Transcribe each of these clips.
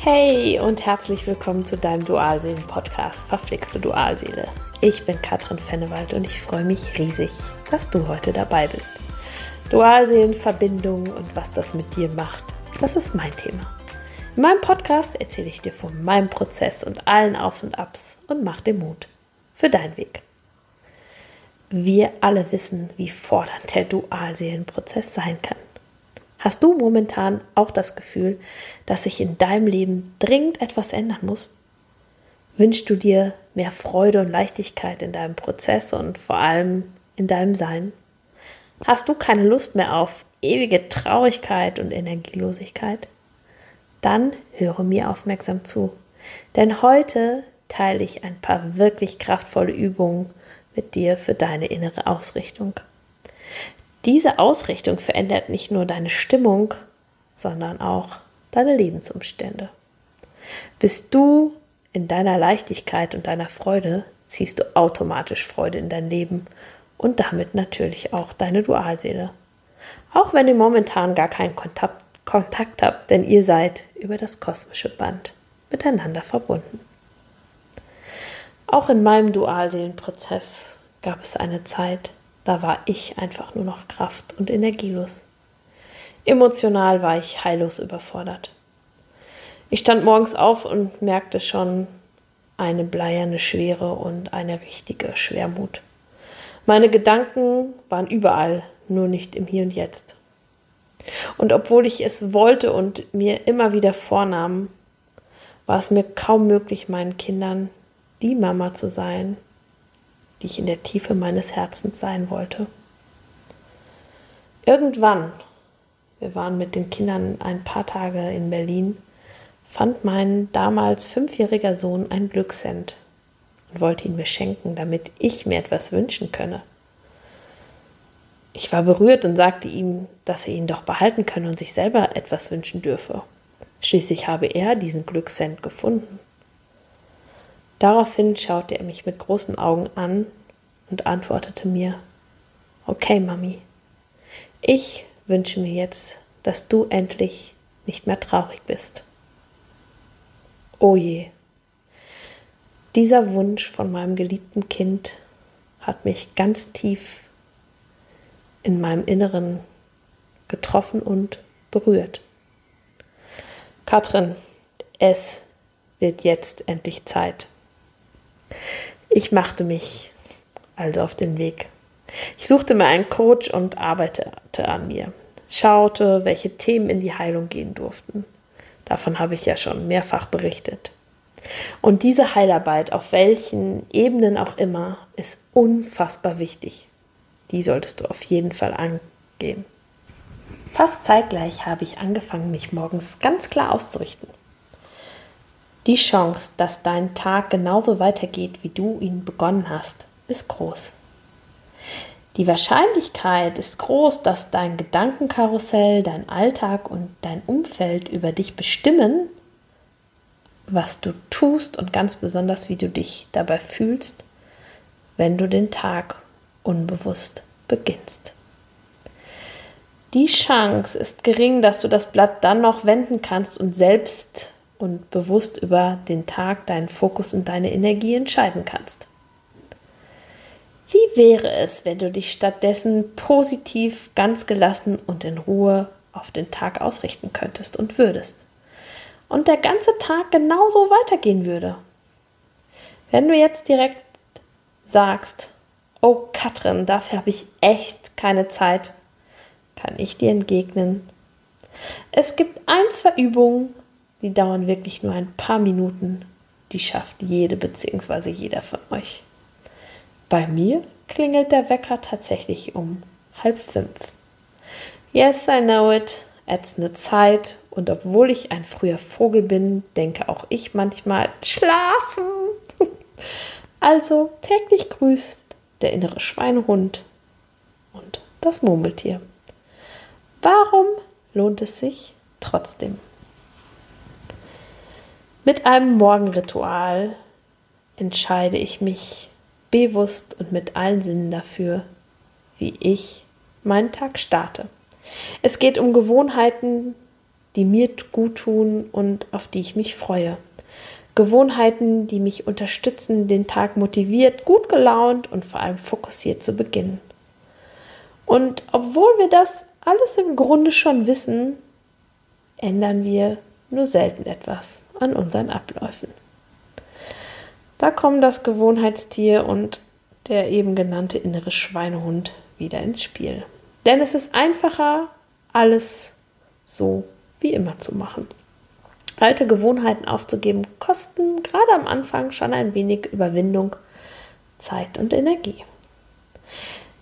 Hey und herzlich willkommen zu deinem Dualseelen-Podcast Verflixte Dualseele. Ich bin Katrin Fennewald und ich freue mich riesig, dass du heute dabei bist. Dualseelenverbindung und was das mit dir macht, das ist mein Thema. In meinem Podcast erzähle ich dir von meinem Prozess und allen Aufs und Abs und mach dir Mut für deinen Weg. Wir alle wissen, wie fordernd der Dualseelenprozess sein kann. Hast du momentan auch das Gefühl, dass sich in deinem Leben dringend etwas ändern muss? Wünschst du dir mehr Freude und Leichtigkeit in deinem Prozess und vor allem in deinem Sein? Hast du keine Lust mehr auf ewige Traurigkeit und Energielosigkeit? Dann höre mir aufmerksam zu, denn heute teile ich ein paar wirklich kraftvolle Übungen mit dir für deine innere Ausrichtung. Diese Ausrichtung verändert nicht nur deine Stimmung, sondern auch deine Lebensumstände. Bist du in deiner Leichtigkeit und deiner Freude, ziehst du automatisch Freude in dein Leben und damit natürlich auch deine Dualseele. Auch wenn ihr momentan gar keinen Kontakt, Kontakt habt, denn ihr seid über das kosmische Band miteinander verbunden. Auch in meinem Dualseelenprozess gab es eine Zeit, da war ich einfach nur noch kraft- und energielos. Emotional war ich heillos überfordert. Ich stand morgens auf und merkte schon eine bleierne Schwere und eine richtige Schwermut. Meine Gedanken waren überall, nur nicht im Hier und Jetzt. Und obwohl ich es wollte und mir immer wieder vornahm, war es mir kaum möglich, meinen Kindern die Mama zu sein, die ich in der Tiefe meines Herzens sein wollte. Irgendwann, wir waren mit den Kindern ein paar Tage in Berlin, fand mein damals fünfjähriger Sohn ein Glückshemd und wollte ihn mir schenken, damit ich mir etwas wünschen könne. Ich war berührt und sagte ihm, dass er ihn doch behalten könne und sich selber etwas wünschen dürfe. Schließlich habe er diesen Glückshemd gefunden. Daraufhin schaute er mich mit großen Augen an und antwortete mir, okay, Mami, ich wünsche mir jetzt, dass du endlich nicht mehr traurig bist. Oh je, dieser Wunsch von meinem geliebten Kind hat mich ganz tief in meinem Inneren getroffen und berührt. Katrin, es wird jetzt endlich Zeit. Ich machte mich also auf den Weg. Ich suchte mir einen Coach und arbeitete an mir, schaute, welche Themen in die Heilung gehen durften. Davon habe ich ja schon mehrfach berichtet. Und diese Heilarbeit, auf welchen Ebenen auch immer, ist unfassbar wichtig. Die solltest du auf jeden Fall angehen. Fast zeitgleich habe ich angefangen, mich morgens ganz klar auszurichten. Die Chance, dass dein Tag genauso weitergeht, wie du ihn begonnen hast, ist groß. Die Wahrscheinlichkeit ist groß, dass dein Gedankenkarussell, dein Alltag und dein Umfeld über dich bestimmen, was du tust und ganz besonders, wie du dich dabei fühlst, wenn du den Tag unbewusst beginnst. Die Chance ist gering, dass du das Blatt dann noch wenden kannst und selbst und bewusst über den Tag deinen Fokus und deine Energie entscheiden kannst. Wie wäre es, wenn du dich stattdessen positiv, ganz gelassen und in Ruhe auf den Tag ausrichten könntest und würdest? Und der ganze Tag genauso weitergehen würde? Wenn du jetzt direkt sagst, oh Katrin, dafür habe ich echt keine Zeit, kann ich dir entgegnen. Es gibt ein, zwei Übungen, die dauern wirklich nur ein paar Minuten. Die schafft jede bzw. jeder von euch. Bei mir klingelt der Wecker tatsächlich um halb fünf. Yes, I know it. Ätzende Zeit. Und obwohl ich ein früher Vogel bin, denke auch ich manchmal schlafen. also täglich grüßt der innere Schweinehund und das Murmeltier. Warum lohnt es sich trotzdem? Mit einem Morgenritual entscheide ich mich bewusst und mit allen Sinnen dafür, wie ich meinen Tag starte. Es geht um Gewohnheiten, die mir gut tun und auf die ich mich freue. Gewohnheiten, die mich unterstützen, den Tag motiviert, gut gelaunt und vor allem fokussiert zu beginnen. Und obwohl wir das alles im Grunde schon wissen, ändern wir nur selten etwas an unseren Abläufen. Da kommen das Gewohnheitstier und der eben genannte innere Schweinehund wieder ins Spiel. Denn es ist einfacher, alles so wie immer zu machen. Alte Gewohnheiten aufzugeben, kosten gerade am Anfang schon ein wenig Überwindung, Zeit und Energie.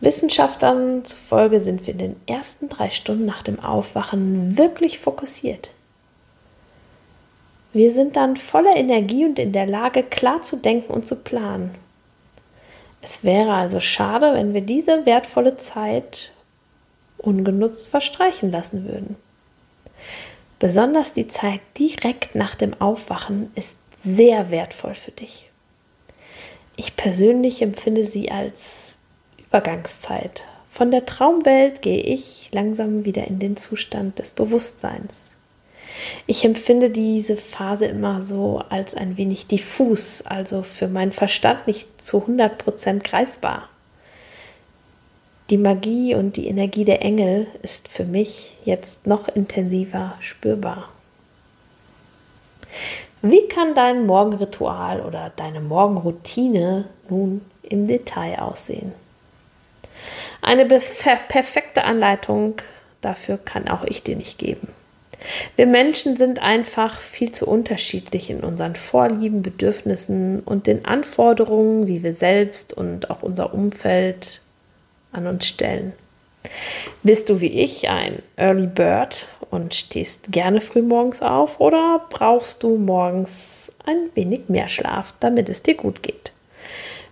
Wissenschaftlern zufolge sind wir in den ersten drei Stunden nach dem Aufwachen wirklich fokussiert. Wir sind dann voller Energie und in der Lage, klar zu denken und zu planen. Es wäre also schade, wenn wir diese wertvolle Zeit ungenutzt verstreichen lassen würden. Besonders die Zeit direkt nach dem Aufwachen ist sehr wertvoll für dich. Ich persönlich empfinde sie als Übergangszeit. Von der Traumwelt gehe ich langsam wieder in den Zustand des Bewusstseins. Ich empfinde diese Phase immer so als ein wenig diffus, also für meinen Verstand nicht zu 100% greifbar. Die Magie und die Energie der Engel ist für mich jetzt noch intensiver spürbar. Wie kann dein Morgenritual oder deine Morgenroutine nun im Detail aussehen? Eine perfekte Anleitung dafür kann auch ich dir nicht geben. Wir Menschen sind einfach viel zu unterschiedlich in unseren Vorlieben, Bedürfnissen und den Anforderungen, wie wir selbst und auch unser Umfeld an uns stellen. Bist du wie ich ein Early Bird und stehst gerne früh morgens auf oder brauchst du morgens ein wenig mehr Schlaf, damit es dir gut geht?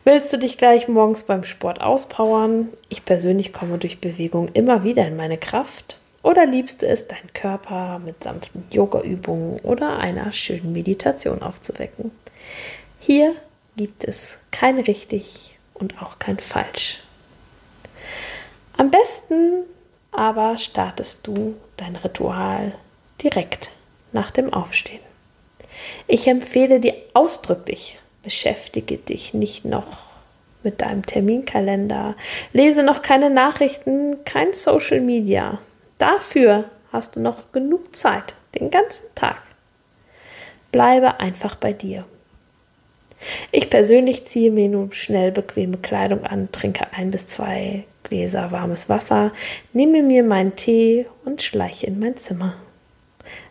Willst du dich gleich morgens beim Sport auspowern? Ich persönlich komme durch Bewegung immer wieder in meine Kraft. Oder liebst du es, deinen Körper mit sanften Yoga-Übungen oder einer schönen Meditation aufzuwecken? Hier gibt es kein richtig und auch kein falsch. Am besten aber startest du dein Ritual direkt nach dem Aufstehen. Ich empfehle dir ausdrücklich, beschäftige dich nicht noch mit deinem Terminkalender, lese noch keine Nachrichten, kein Social Media. Dafür hast du noch genug Zeit, den ganzen Tag. Bleibe einfach bei dir. Ich persönlich ziehe mir nun schnell bequeme Kleidung an, trinke ein bis zwei Gläser warmes Wasser, nehme mir meinen Tee und schleiche in mein Zimmer.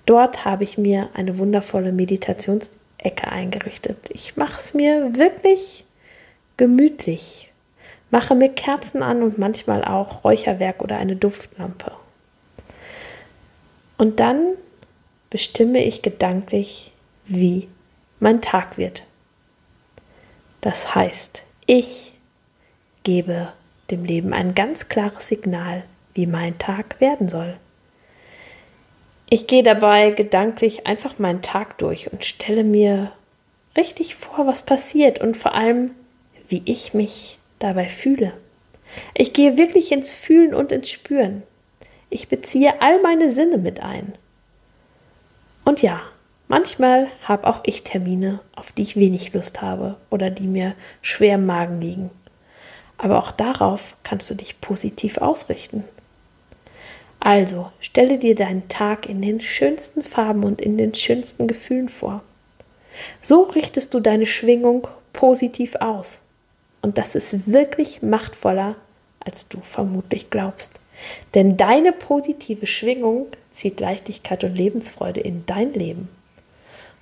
Dort habe ich mir eine wundervolle Meditationsecke eingerichtet. Ich mache es mir wirklich gemütlich, mache mir Kerzen an und manchmal auch Räucherwerk oder eine Duftlampe. Und dann bestimme ich gedanklich, wie mein Tag wird. Das heißt, ich gebe dem Leben ein ganz klares Signal, wie mein Tag werden soll. Ich gehe dabei gedanklich einfach meinen Tag durch und stelle mir richtig vor, was passiert und vor allem, wie ich mich dabei fühle. Ich gehe wirklich ins Fühlen und ins Spüren. Ich beziehe all meine Sinne mit ein. Und ja, manchmal habe auch ich Termine, auf die ich wenig Lust habe oder die mir schwer im Magen liegen. Aber auch darauf kannst du dich positiv ausrichten. Also stelle dir deinen Tag in den schönsten Farben und in den schönsten Gefühlen vor. So richtest du deine Schwingung positiv aus. Und das ist wirklich machtvoller, als du vermutlich glaubst. Denn deine positive Schwingung zieht Leichtigkeit und Lebensfreude in dein Leben.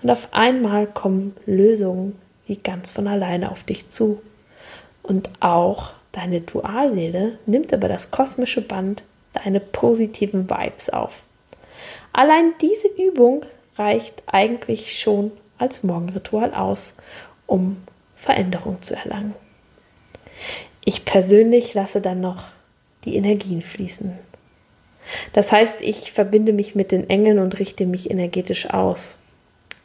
Und auf einmal kommen Lösungen wie ganz von alleine auf dich zu. Und auch deine Dualseele nimmt über das kosmische Band deine positiven Vibes auf. Allein diese Übung reicht eigentlich schon als Morgenritual aus, um Veränderung zu erlangen. Ich persönlich lasse dann noch die Energien fließen. Das heißt, ich verbinde mich mit den Engeln und richte mich energetisch aus,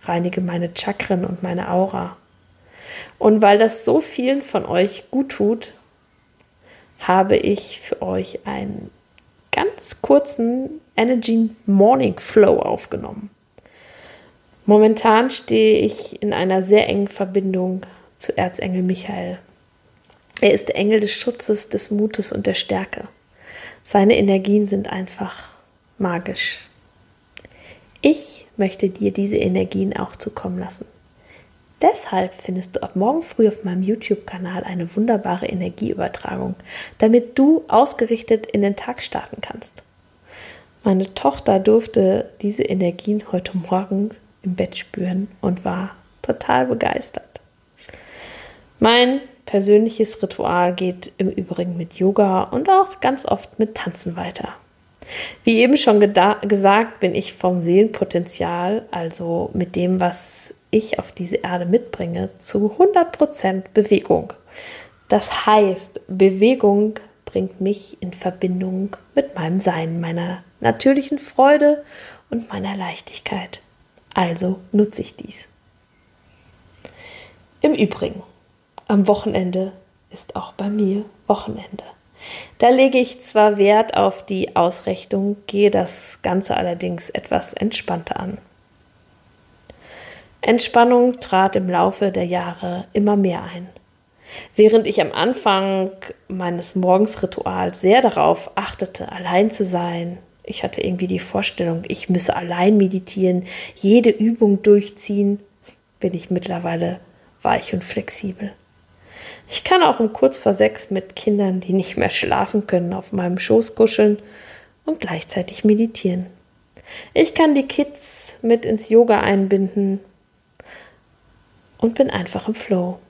reinige meine Chakren und meine Aura. Und weil das so vielen von euch gut tut, habe ich für euch einen ganz kurzen Energy Morning Flow aufgenommen. Momentan stehe ich in einer sehr engen Verbindung zu Erzengel Michael. Er ist der Engel des Schutzes, des Mutes und der Stärke. Seine Energien sind einfach magisch. Ich möchte dir diese Energien auch zukommen lassen. Deshalb findest du ab morgen früh auf meinem YouTube-Kanal eine wunderbare Energieübertragung, damit du ausgerichtet in den Tag starten kannst. Meine Tochter durfte diese Energien heute Morgen im Bett spüren und war total begeistert. Mein persönliches Ritual geht im Übrigen mit Yoga und auch ganz oft mit Tanzen weiter. Wie eben schon gesagt, bin ich vom Seelenpotenzial, also mit dem, was ich auf diese Erde mitbringe, zu 100% Bewegung. Das heißt, Bewegung bringt mich in Verbindung mit meinem Sein, meiner natürlichen Freude und meiner Leichtigkeit. Also nutze ich dies. Im Übrigen, am Wochenende ist auch bei mir Wochenende. Da lege ich zwar Wert auf die Ausrichtung, gehe das Ganze allerdings etwas entspannter an. Entspannung trat im Laufe der Jahre immer mehr ein. Während ich am Anfang meines Morgensrituals sehr darauf achtete, allein zu sein, ich hatte irgendwie die Vorstellung, ich müsse allein meditieren, jede Übung durchziehen, bin ich mittlerweile weich und flexibel. Ich kann auch um kurz vor sechs mit Kindern, die nicht mehr schlafen können, auf meinem Schoß kuscheln und gleichzeitig meditieren. Ich kann die Kids mit ins Yoga einbinden und bin einfach im Flow.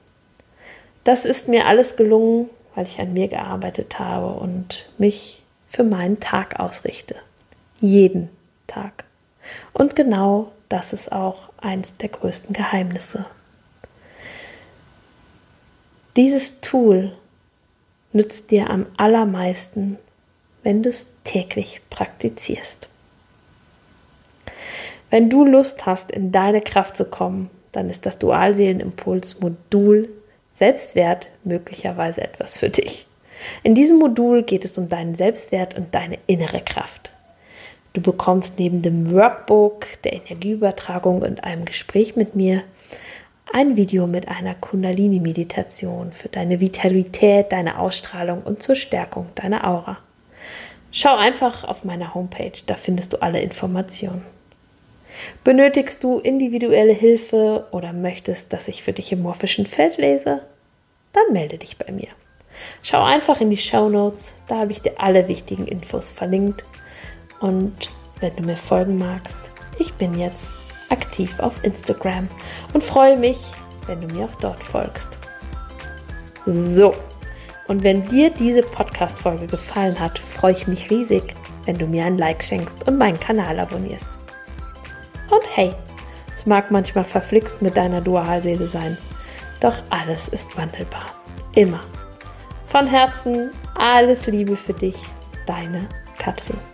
Das ist mir alles gelungen, weil ich an mir gearbeitet habe und mich für meinen Tag ausrichte. Jeden Tag. Und genau das ist auch eins der größten Geheimnisse. Dieses Tool nützt dir am allermeisten, wenn du es täglich praktizierst. Wenn du Lust hast, in deine Kraft zu kommen, dann ist das Dualseelenimpuls-Modul Selbstwert möglicherweise etwas für dich. In diesem Modul geht es um deinen Selbstwert und deine innere Kraft. Du bekommst neben dem Workbook, der Energieübertragung und einem Gespräch mit mir ein Video mit einer Kundalini-Meditation für deine Vitalität, deine Ausstrahlung und zur Stärkung deiner Aura. Schau einfach auf meiner Homepage, da findest du alle Informationen. Benötigst du individuelle Hilfe oder möchtest, dass ich für dich im morphischen Feld lese? Dann melde dich bei mir. Schau einfach in die Show Notes, da habe ich dir alle wichtigen Infos verlinkt. Und wenn du mir folgen magst, ich bin jetzt aktiv auf Instagram und freue mich, wenn du mir auch dort folgst. So, und wenn dir diese Podcast-Folge gefallen hat, freue ich mich riesig, wenn du mir ein Like schenkst und meinen Kanal abonnierst. Und hey, es mag manchmal verflixt mit deiner Dualseele sein, doch alles ist wandelbar. Immer. Von Herzen alles Liebe für dich, deine Katrin.